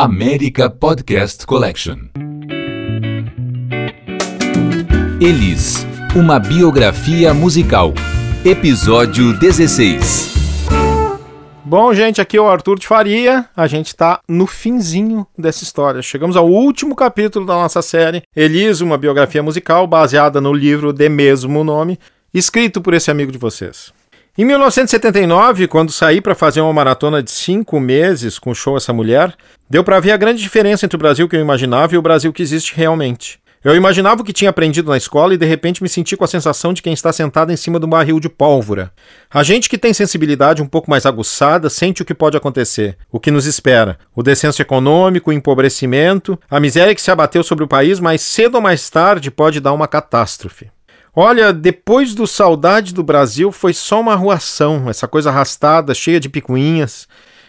América Podcast Collection. Elis, uma biografia musical. Episódio 16. Bom, gente, aqui é o Arthur de Faria. A gente tá no finzinho dessa história. Chegamos ao último capítulo da nossa série Elis, uma biografia musical baseada no livro de mesmo nome, escrito por esse amigo de vocês. Em 1979, quando saí para fazer uma maratona de cinco meses com o show Essa Mulher, deu para ver a grande diferença entre o Brasil que eu imaginava e o Brasil que existe realmente. Eu imaginava o que tinha aprendido na escola e de repente me senti com a sensação de quem está sentado em cima de um barril de pólvora. A gente que tem sensibilidade um pouco mais aguçada sente o que pode acontecer, o que nos espera, o descenso econômico, o empobrecimento, a miséria que se abateu sobre o país, mas cedo ou mais tarde pode dar uma catástrofe. Olha, depois do Saudade do Brasil foi só uma arruação, essa coisa arrastada, cheia de picuinhas.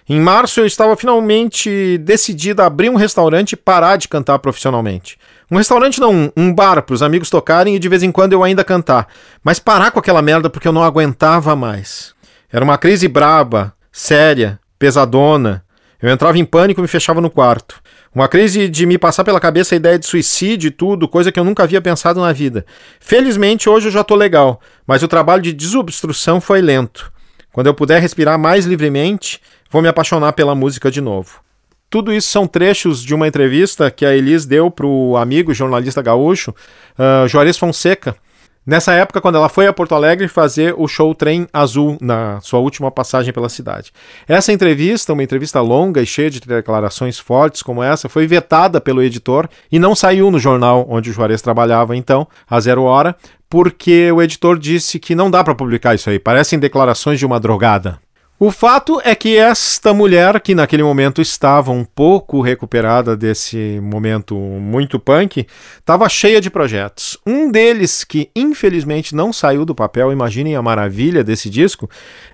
Em março eu estava finalmente decidida a abrir um restaurante e parar de cantar profissionalmente. Um restaurante não, um bar para os amigos tocarem e de vez em quando eu ainda cantar. Mas parar com aquela merda porque eu não aguentava mais. Era uma crise braba, séria, pesadona. Eu entrava em pânico e me fechava no quarto. Uma crise de me passar pela cabeça a ideia de suicídio e tudo, coisa que eu nunca havia pensado na vida. Felizmente hoje eu já estou legal, mas o trabalho de desobstrução foi lento. Quando eu puder respirar mais livremente, vou me apaixonar pela música de novo. Tudo isso são trechos de uma entrevista que a Elis deu para o amigo jornalista gaúcho, uh, Juarez Fonseca, Nessa época, quando ela foi a Porto Alegre fazer o show Trem Azul, na sua última passagem pela cidade. Essa entrevista, uma entrevista longa e cheia de declarações fortes como essa, foi vetada pelo editor e não saiu no jornal onde o Juarez trabalhava então, a zero hora, porque o editor disse que não dá para publicar isso aí, parecem declarações de uma drogada. O fato é que esta mulher, que naquele momento estava um pouco recuperada desse momento muito punk, estava cheia de projetos. Um deles, que infelizmente não saiu do papel, imaginem a maravilha desse disco,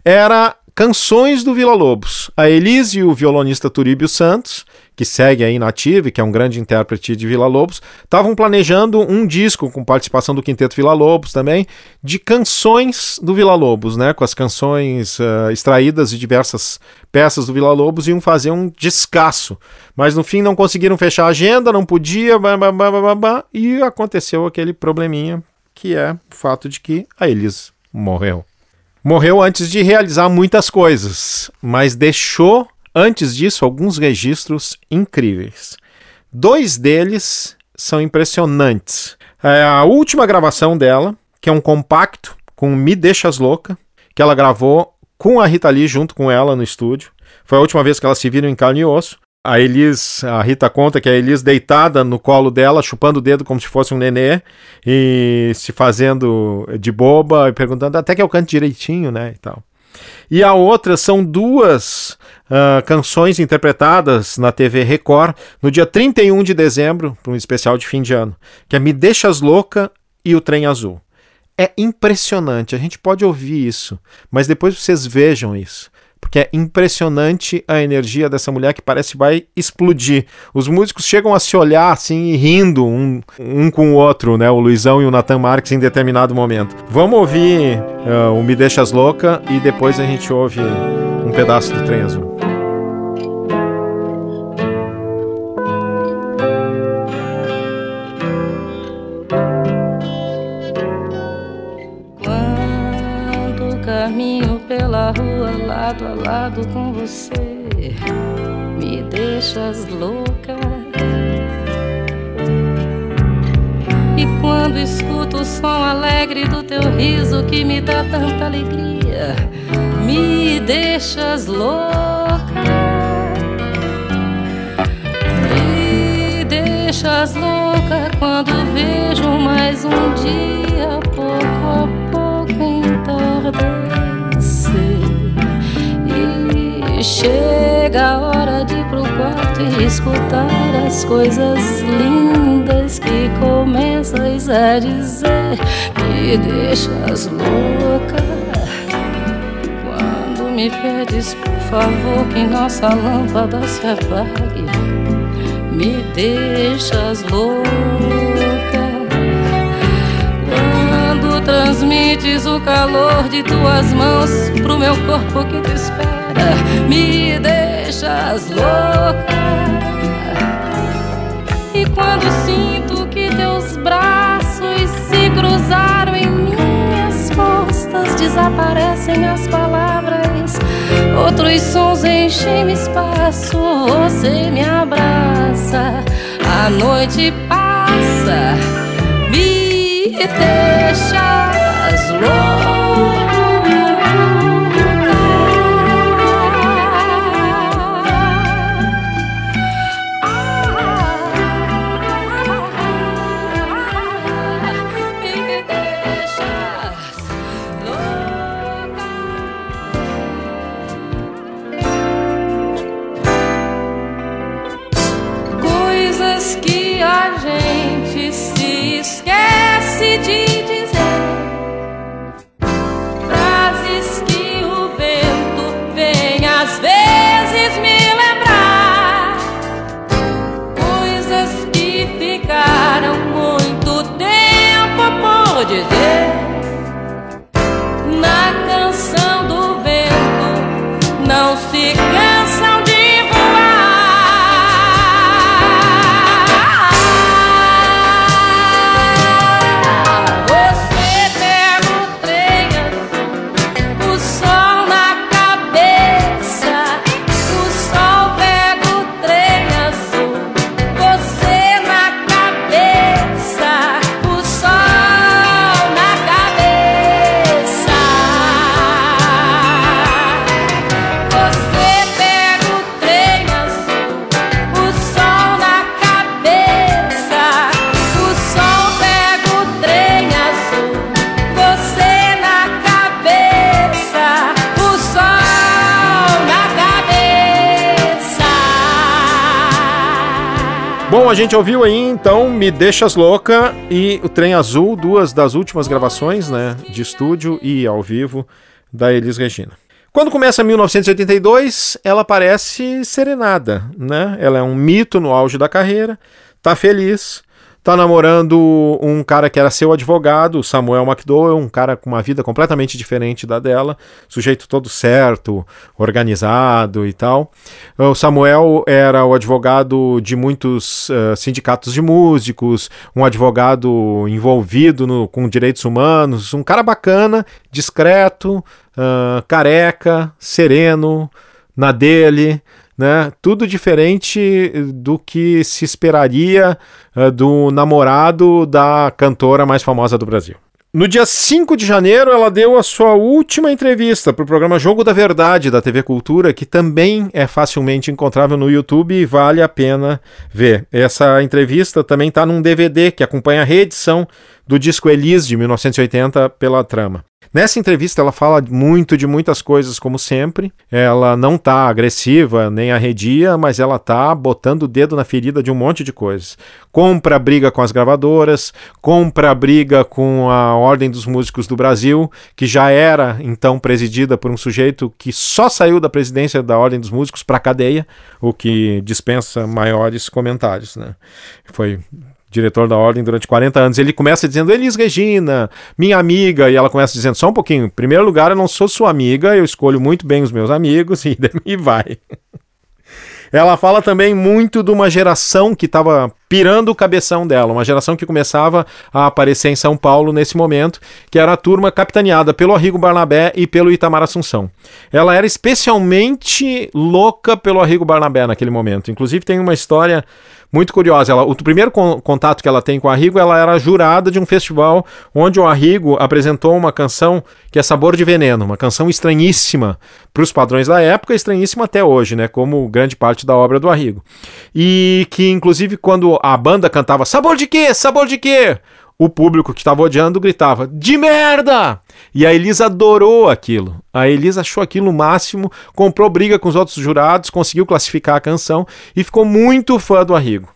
era Canções do Vila Lobos. A Elise e o violonista Turíbio Santos, que segue aí na Ative, que é um grande intérprete de Vila Lobos, estavam planejando um disco com participação do Quinteto Vila Lobos também, de canções do Vila Lobos, né? Com as canções uh, extraídas de diversas peças do Vila Lobos, iam fazer um descasso. Mas no fim não conseguiram fechar a agenda, não podia, bah, bah, bah, e aconteceu aquele probleminha, que é o fato de que a Elise morreu. Morreu antes de realizar muitas coisas, mas deixou antes disso alguns registros incríveis. Dois deles são impressionantes. É a última gravação dela, que é um compacto com Me Deixas Louca, que ela gravou com a Rita Lee junto com ela no estúdio. Foi a última vez que elas se viram em carne e osso a Elis, a Rita conta que a Elis deitada no colo dela, chupando o dedo como se fosse um nenê e se fazendo de boba e perguntando até que eu canto direitinho, né, e tal. E a outra são duas uh, canções interpretadas na TV Record no dia 31 de dezembro, para um especial de fim de ano, que é Me Deixas Louca e O Trem Azul. É impressionante, a gente pode ouvir isso, mas depois vocês vejam isso porque é impressionante a energia dessa mulher que parece vai explodir. Os músicos chegam a se olhar assim, rindo um, um com o outro, né? O Luizão e o Nathan Marques em determinado momento. Vamos ouvir uh, o Me Deixas Louca e depois a gente ouve um pedaço do Trem Azul. Lado a lado com você me deixas louca. E quando escuto o som alegre do teu riso que me dá tanta alegria, me deixas louca. Me deixas louca quando vejo mais um dia pouco a pouco entardecer. Chega a hora de ir pro quarto e escutar as coisas lindas que começas a dizer. Me deixas louca quando me pedes, por favor, que nossa lâmpada se apague. Me deixas louca quando transmites o calor de tuas mãos pro meu corpo que te espera me deixas louca. E quando sinto que teus braços se cruzaram em minhas costas, desaparecem as palavras. Outros sons enchem espaço, você me abraça. A noite passa, me deixas louca. Gente ouviu aí então Me Deixas Louca e o Trem Azul, duas das últimas gravações, né, de estúdio e ao vivo da Elis Regina. Quando começa 1982, ela parece serenada, né? Ela é um mito no auge da carreira, tá feliz, tá namorando um cara que era seu advogado, Samuel McDowell, um cara com uma vida completamente diferente da dela, sujeito todo certo, organizado e tal. O Samuel era o advogado de muitos uh, sindicatos de músicos, um advogado envolvido no, com direitos humanos, um cara bacana, discreto, uh, careca, sereno, na dele né? Tudo diferente do que se esperaria uh, do namorado da cantora mais famosa do Brasil. No dia 5 de janeiro, ela deu a sua última entrevista para o programa Jogo da Verdade da TV Cultura, que também é facilmente encontrável no YouTube e vale a pena ver. Essa entrevista também está num DVD que acompanha a reedição do disco Elis de 1980 pela trama. Nessa entrevista ela fala muito de muitas coisas, como sempre. Ela não tá agressiva nem arredia, mas ela tá botando o dedo na ferida de um monte de coisas. Compra briga com as gravadoras, compra briga com a Ordem dos Músicos do Brasil, que já era então presidida por um sujeito que só saiu da presidência da Ordem dos Músicos para cadeia, o que dispensa maiores comentários, né? Foi diretor da ordem durante 40 anos. Ele começa dizendo, Elis Regina, minha amiga, e ela começa dizendo, só um pouquinho, em primeiro lugar, eu não sou sua amiga, eu escolho muito bem os meus amigos, e, e vai. Ela fala também muito de uma geração que estava pirando o cabeção dela, uma geração que começava a aparecer em São Paulo nesse momento, que era a turma capitaneada pelo Arrigo Barnabé e pelo Itamar Assunção. Ela era especialmente louca pelo Arrigo Barnabé naquele momento. Inclusive tem uma história muito curiosa. Ela, o primeiro con contato que ela tem com o Arrigo, ela era jurada de um festival onde o Arrigo apresentou uma canção que é Sabor de Veneno, uma canção estranhíssima para os padrões da época, estranhíssima até hoje, né, como grande parte da obra do Arrigo. E que inclusive quando a banda cantava Sabor de quê? Sabor de quê? O público que estava odiando gritava: de merda! E a Elisa adorou aquilo. A Elisa achou aquilo o máximo, comprou briga com os outros jurados, conseguiu classificar a canção e ficou muito fã do Arrigo.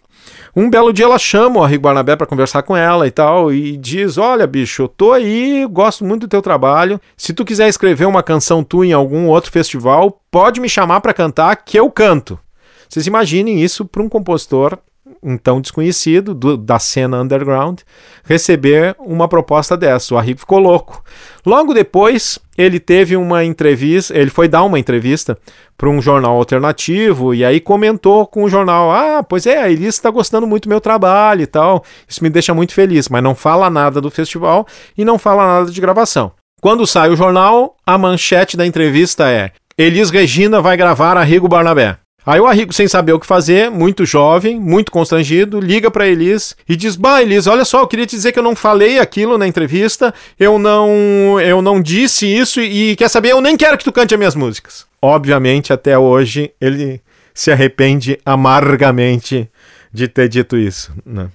Um belo dia ela chama o Arrigo Barnabé para conversar com ela e tal, e diz: Olha, bicho, eu tô aí, gosto muito do teu trabalho. Se tu quiser escrever uma canção tua em algum outro festival, pode me chamar para cantar que eu canto. Vocês imaginem isso para um compositor então desconhecido do, da cena underground, receber uma proposta dessa. O Arrigo ficou louco. Logo depois, ele teve uma entrevista, ele foi dar uma entrevista para um jornal alternativo e aí comentou com o jornal: Ah, pois é, a Elis está gostando muito do meu trabalho e tal. Isso me deixa muito feliz, mas não fala nada do festival e não fala nada de gravação. Quando sai o jornal, a manchete da entrevista é: Elis Regina vai gravar Arrigo Barnabé. Aí o Arrigo, sem saber o que fazer, muito jovem, muito constrangido, liga para Elis e diz: "Bah, Elis, olha só, eu queria te dizer que eu não falei aquilo na entrevista, eu não, eu não disse isso e quer saber, eu nem quero que tu cante as minhas músicas". Obviamente, até hoje ele se arrepende amargamente de ter dito isso, né?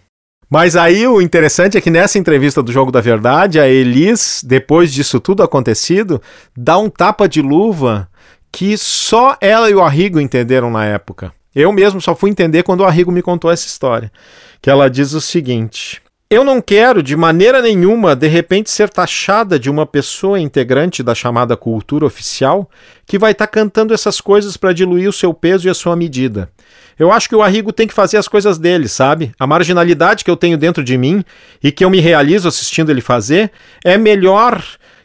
Mas aí o interessante é que nessa entrevista do Jogo da Verdade, a Elis, depois disso tudo acontecido, dá um tapa de luva que só ela e o Arrigo entenderam na época. Eu mesmo só fui entender quando o Arrigo me contou essa história. Que ela diz o seguinte: Eu não quero, de maneira nenhuma, de repente ser taxada de uma pessoa integrante da chamada cultura oficial que vai estar tá cantando essas coisas para diluir o seu peso e a sua medida. Eu acho que o Arrigo tem que fazer as coisas dele, sabe? A marginalidade que eu tenho dentro de mim e que eu me realizo assistindo ele fazer é melhor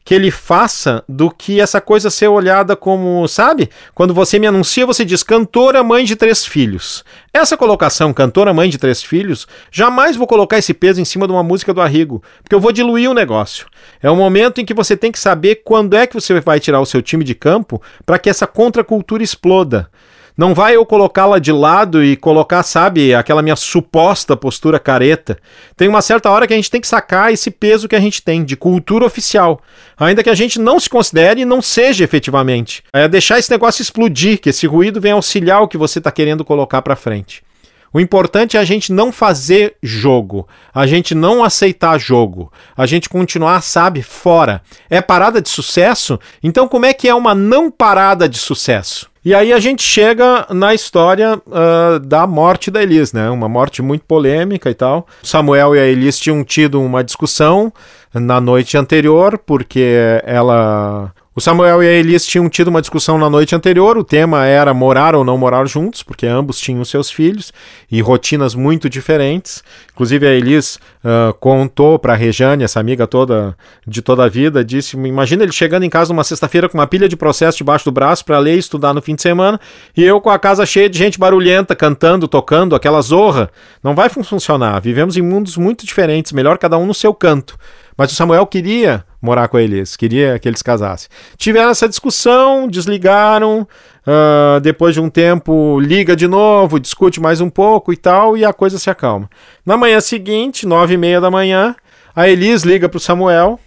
que ele faça do que essa coisa ser olhada como, sabe? Quando você me anuncia, você diz cantora mãe de três filhos. Essa colocação, cantora mãe de três filhos, jamais vou colocar esse peso em cima de uma música do Arrigo, porque eu vou diluir o negócio. É o momento em que você tem que saber quando é que você vai tirar o seu time de campo para que essa contracultura exploda. Não vai eu colocá-la de lado e colocar, sabe, aquela minha suposta postura careta. Tem uma certa hora que a gente tem que sacar esse peso que a gente tem de cultura oficial, ainda que a gente não se considere e não seja efetivamente. É deixar esse negócio explodir, que esse ruído venha auxiliar o que você está querendo colocar para frente. O importante é a gente não fazer jogo, a gente não aceitar jogo, a gente continuar, sabe, fora. É parada de sucesso? Então, como é que é uma não parada de sucesso? E aí a gente chega na história uh, da morte da Elis, né? Uma morte muito polêmica e tal. Samuel e a Elis tinham tido uma discussão na noite anterior, porque ela o Samuel e a Elis tinham tido uma discussão na noite anterior. O tema era morar ou não morar juntos, porque ambos tinham seus filhos e rotinas muito diferentes. Inclusive, a Elis uh, contou para a Rejane, essa amiga toda de toda a vida, disse: Imagina ele chegando em casa numa sexta-feira com uma pilha de processo debaixo do braço para ler e estudar no fim de semana, e eu com a casa cheia de gente barulhenta, cantando, tocando, aquela zorra. Não vai funcionar. Vivemos em mundos muito diferentes, melhor cada um no seu canto. Mas o Samuel queria morar com a Elis, queria que eles casassem. Tiveram essa discussão, desligaram. Uh, depois de um tempo, liga de novo, discute mais um pouco e tal, e a coisa se acalma. Na manhã seguinte, nove e meia da manhã, a Elis liga para o Samuel,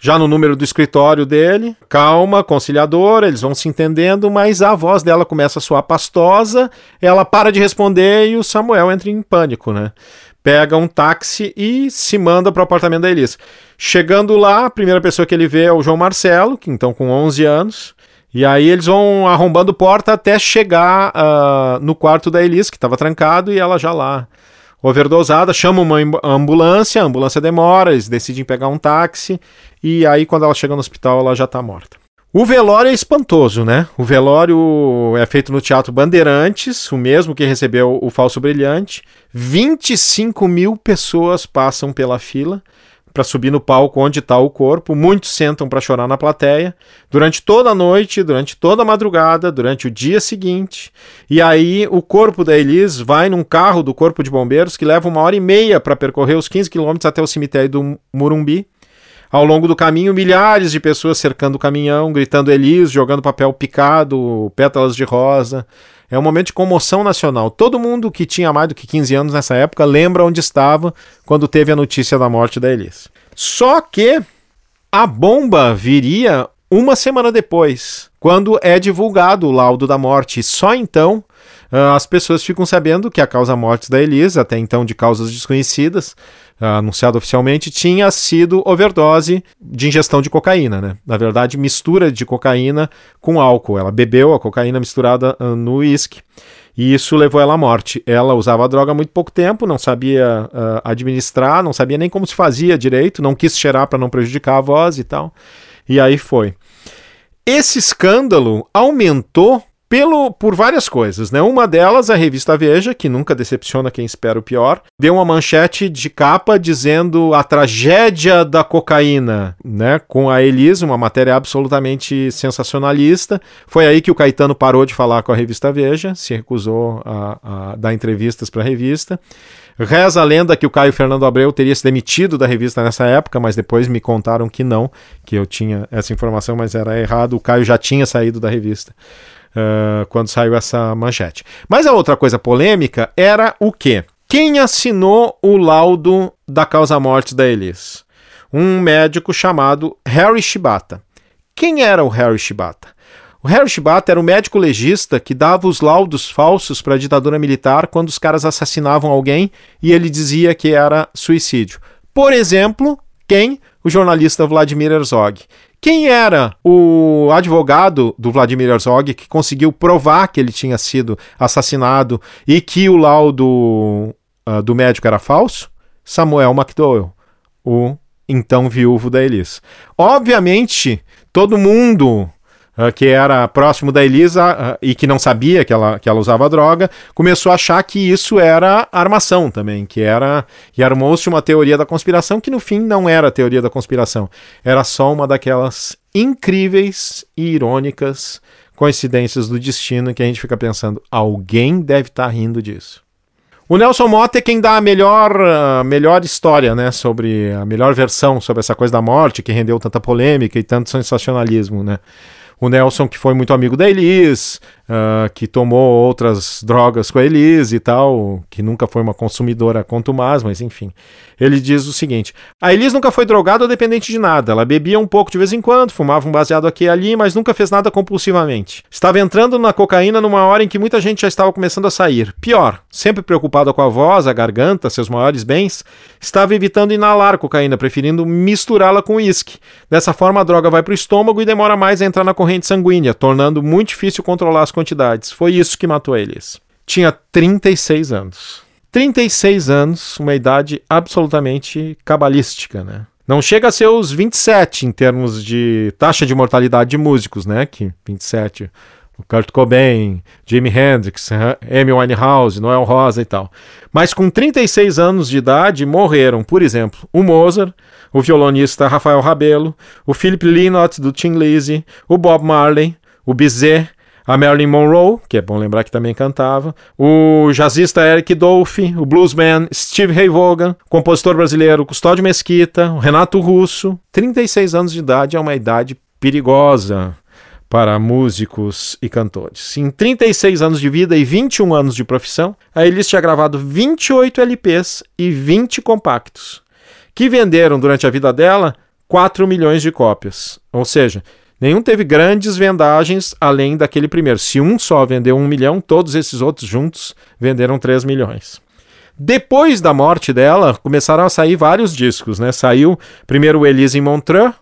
já no número do escritório dele, calma, conciliadora, eles vão se entendendo, mas a voz dela começa a soar pastosa, ela para de responder e o Samuel entra em pânico, né? Pega um táxi e se manda para o apartamento da Elis. Chegando lá, a primeira pessoa que ele vê é o João Marcelo, que então com 11 anos. E aí eles vão arrombando porta até chegar uh, no quarto da Elis, que estava trancado, e ela já lá, overdosada, chama uma ambulância, a ambulância demora, eles decidem pegar um táxi, e aí quando ela chega no hospital, ela já está morta. O velório é espantoso, né? O velório é feito no Teatro Bandeirantes, o mesmo que recebeu o Falso Brilhante. 25 mil pessoas passam pela fila para subir no palco onde está o corpo. Muitos sentam para chorar na plateia durante toda a noite, durante toda a madrugada, durante o dia seguinte. E aí o corpo da Elis vai num carro do Corpo de Bombeiros que leva uma hora e meia para percorrer os 15 quilômetros até o cemitério do Murumbi. Ao longo do caminho, milhares de pessoas cercando o caminhão, gritando Elis, jogando papel picado, pétalas de rosa. É um momento de comoção nacional. Todo mundo que tinha mais do que 15 anos nessa época lembra onde estava quando teve a notícia da morte da Elis. Só que a bomba viria uma semana depois, quando é divulgado o laudo da morte. Só então uh, as pessoas ficam sabendo que a causa morte da Elis, até então de causas desconhecidas, anunciado oficialmente, tinha sido overdose de ingestão de cocaína, né? Na verdade, mistura de cocaína com álcool. Ela bebeu a cocaína misturada uh, no uísque. E isso levou ela à morte. Ela usava a droga há muito pouco tempo, não sabia uh, administrar, não sabia nem como se fazia direito, não quis cheirar para não prejudicar a voz e tal. E aí foi. Esse escândalo aumentou pelo, por várias coisas, né? Uma delas, a revista Veja, que nunca decepciona quem espera o pior, deu uma manchete de capa dizendo a tragédia da cocaína, né? Com a Elise, uma matéria absolutamente sensacionalista. Foi aí que o Caetano parou de falar com a revista Veja, se recusou a, a dar entrevistas para a revista. Reza a lenda que o Caio Fernando Abreu teria se demitido da revista nessa época, mas depois me contaram que não, que eu tinha essa informação, mas era errado. O Caio já tinha saído da revista uh, quando saiu essa manchete. Mas a outra coisa polêmica era o quê? Quem assinou o laudo da causa-morte da Elis? Um médico chamado Harry Shibata. Quem era o Harry Shibata? O Harry Shibata era o médico legista que dava os laudos falsos para a ditadura militar quando os caras assassinavam alguém e ele dizia que era suicídio. Por exemplo, quem? O jornalista Vladimir Herzog. Quem era o advogado do Vladimir Herzog que conseguiu provar que ele tinha sido assassinado e que o laudo uh, do médico era falso? Samuel McDowell, o então viúvo da Elis. Obviamente, todo mundo uh, que era próximo da Elisa uh, e que não sabia que ela, que ela usava droga, começou a achar que isso era armação também, que era e armou-se uma teoria da conspiração que no fim não era teoria da conspiração, era só uma daquelas incríveis e irônicas coincidências do destino que a gente fica pensando, alguém deve estar tá rindo disso. O Nelson Motta é quem dá a melhor, a melhor história, né, sobre a melhor versão sobre essa coisa da morte que rendeu tanta polêmica e tanto sensacionalismo, né? O Nelson, que foi muito amigo da Elis, uh, que tomou outras drogas com a Elis e tal, que nunca foi uma consumidora contumaz, mas enfim. Ele diz o seguinte: a Elis nunca foi drogada ou dependente de nada. Ela bebia um pouco de vez em quando, fumava um baseado aqui e ali, mas nunca fez nada compulsivamente. Estava entrando na cocaína numa hora em que muita gente já estava começando a sair. Pior, sempre preocupada com a voz, a garganta, seus maiores bens, estava evitando inalar cocaína, preferindo misturá-la com uísque. Dessa forma, a droga vai para o estômago e demora mais a entrar na corrente sanguínea, tornando muito difícil controlar as quantidades. Foi isso que matou eles. Tinha 36 anos. 36 anos, uma idade absolutamente cabalística, né? Não chega a ser os 27 em termos de taxa de mortalidade de músicos, né? Que 27, o Kurt Cobain, Jimi Hendrix, Amy Winehouse, Noel Rosa e tal. Mas com 36 anos de idade morreram, por exemplo, o Mozart, o violonista Rafael Rabelo, o Philip Lynott do Tim Lizzy, o Bob Marley, o Bizet, a Marilyn Monroe, que é bom lembrar que também cantava, o jazzista Eric Dolphy, o bluesman Steve Ray Vaughan, compositor brasileiro Custódio Mesquita, o Renato Russo. 36 anos de idade é uma idade perigosa para músicos e cantores. Em 36 anos de vida e 21 anos de profissão, a Elis tinha gravado 28 LPs e 20 compactos, que venderam durante a vida dela 4 milhões de cópias. Ou seja, Nenhum teve grandes vendagens além daquele primeiro. Se um só vendeu um milhão, todos esses outros juntos venderam 3 milhões. Depois da morte dela, começaram a sair vários discos, né? Saiu primeiro o Elise em Montreux,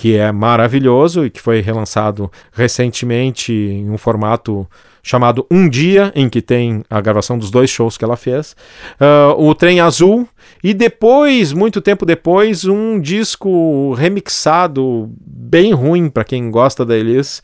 que é maravilhoso e que foi relançado recentemente em um formato chamado Um Dia, em que tem a gravação dos dois shows que ela fez, uh, o Trem Azul, e depois, muito tempo depois, um disco remixado bem ruim para quem gosta da Elis,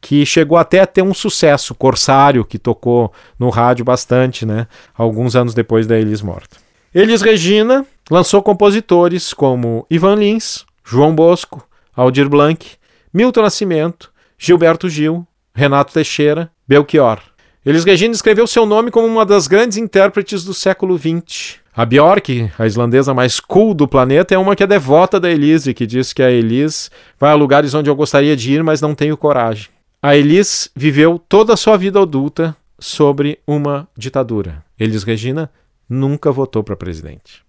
que chegou até a ter um sucesso, Corsário, que tocou no rádio bastante, né, alguns anos depois da Elis morta. Elis Regina lançou compositores como Ivan Lins, João Bosco, Aldir Blanc, Milton Nascimento, Gilberto Gil, Renato Teixeira, Belchior. Elis Regina escreveu seu nome como uma das grandes intérpretes do século XX. A Bjork, a islandesa mais cool do planeta, é uma que é devota da Elise, que diz que a Elise vai a lugares onde eu gostaria de ir, mas não tenho coragem. A Elise viveu toda a sua vida adulta sobre uma ditadura. Elis Regina nunca votou para presidente.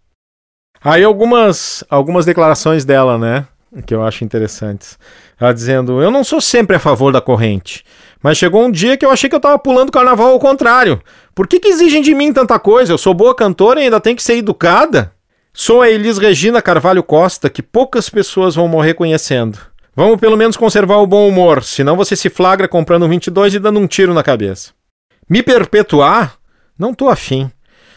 Aí algumas algumas declarações dela, né? Que eu acho interessantes. Ela dizendo: Eu não sou sempre a favor da corrente, mas chegou um dia que eu achei que eu estava pulando carnaval ao contrário. Por que, que exigem de mim tanta coisa? Eu sou boa cantora e ainda tenho que ser educada? Sou a Elis Regina Carvalho Costa, que poucas pessoas vão morrer conhecendo. Vamos pelo menos conservar o bom humor, senão você se flagra comprando um 22 e dando um tiro na cabeça. Me perpetuar? Não tô afim.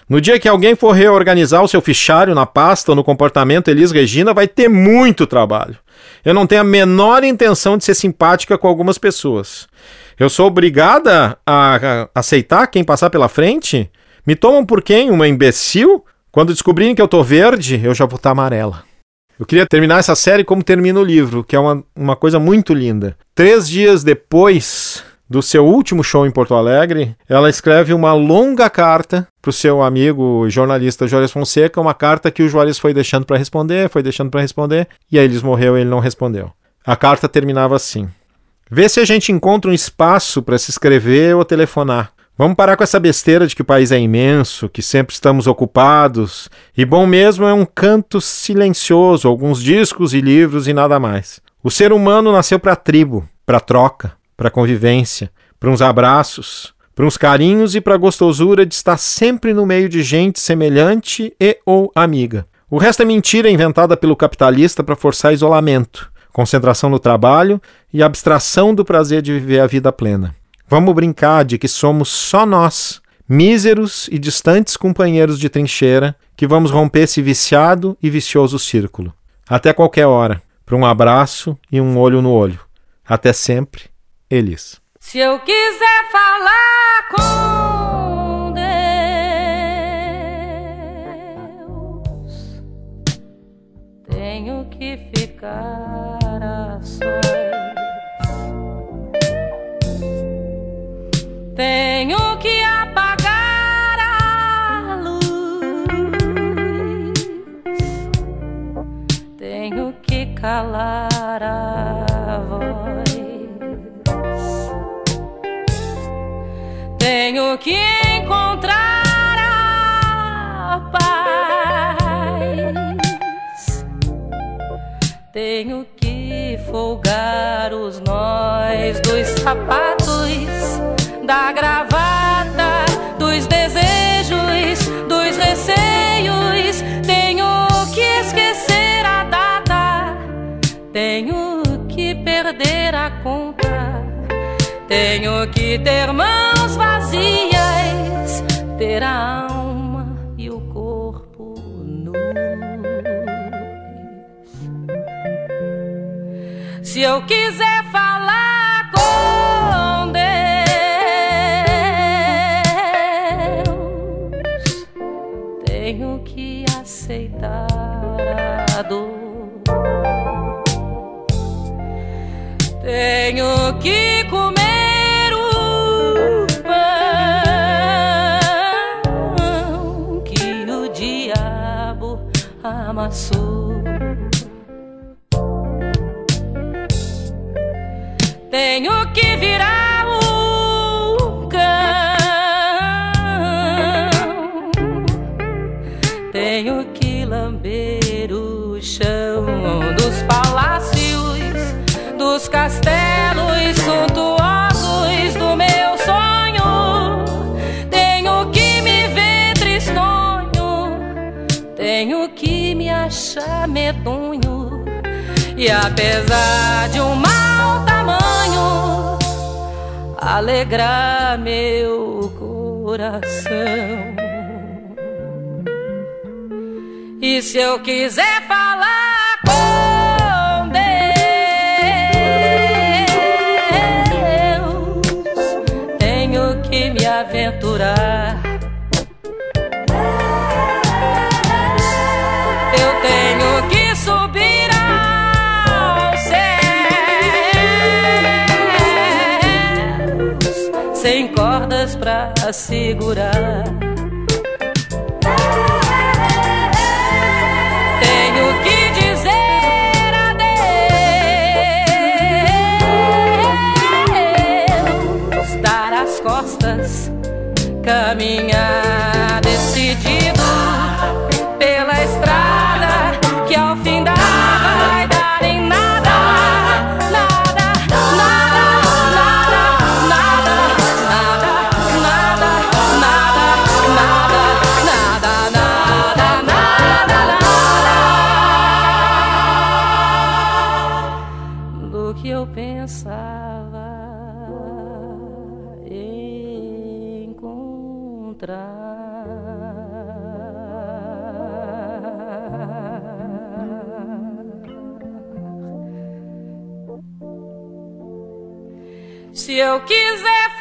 No dia que alguém for reorganizar o seu fichário na pasta ou no comportamento Elis Regina, vai ter muito trabalho. Eu não tenho a menor intenção de ser simpática com algumas pessoas. Eu sou obrigada a, aceitar quem passar pela frente? Me tomam por quem? Uma imbecil? Quando descobrirem que eu tô verde, eu já vou estar tá amarela. Eu queria terminar essa série como termina o livro, que é uma, uma coisa muito linda. Três dias depois do seu último show em Porto Alegre, ela escreve uma longa carta para o seu amigo jornalista Juarez Fonseca, uma carta que o Juarez foi deixando para responder, foi deixando para responder, e aí eles morreu e ele não respondeu. A carta terminava assim: Vê se a gente encontra um espaço para se escrever ou telefonar. Vamos parar com essa besteira de que o país é imenso, que sempre estamos ocupados, e bom mesmo é um canto silencioso, alguns discos e livros e nada mais. O ser humano nasceu para tribo, para troca, para convivência, para uns abraços, para uns carinhos e para a gostosura de estar sempre no meio de gente semelhante e ou amiga. O resto é mentira inventada pelo capitalista para forçar isolamento, concentração no trabalho e abstração do prazer de viver a vida plena. Vamos brincar de que somos só nós, míseros e distantes companheiros de trincheira, que vamos romper esse viciado e vicioso círculo. Até qualquer hora, para um abraço e um olho no olho. Até sempre Elis. Se eu quiser falar com Deus, tenho que ficar a sós. Tenho que encontrar a paz. Tenho que folgar os nós dos sapatos, da gravata, dos desejos, dos receios. Tenho que esquecer a data. Tenho que perder a conta. Tenho que ter mãos vazias, ter a alma e o corpo nus. Se eu quiser falar com Deus, tenho que aceitar a dor. Tenho que comer amassou. Tenho que virar o cão. Tenho que lamber o chão dos palácios, dos castelos medonho. E apesar de um mau tamanho, alegrar meu coração. E se eu quiser falar sem cordas pra segurar. Tenho que dizer adeus, dar as costas, caminhar esperava encontrar. Se eu quiser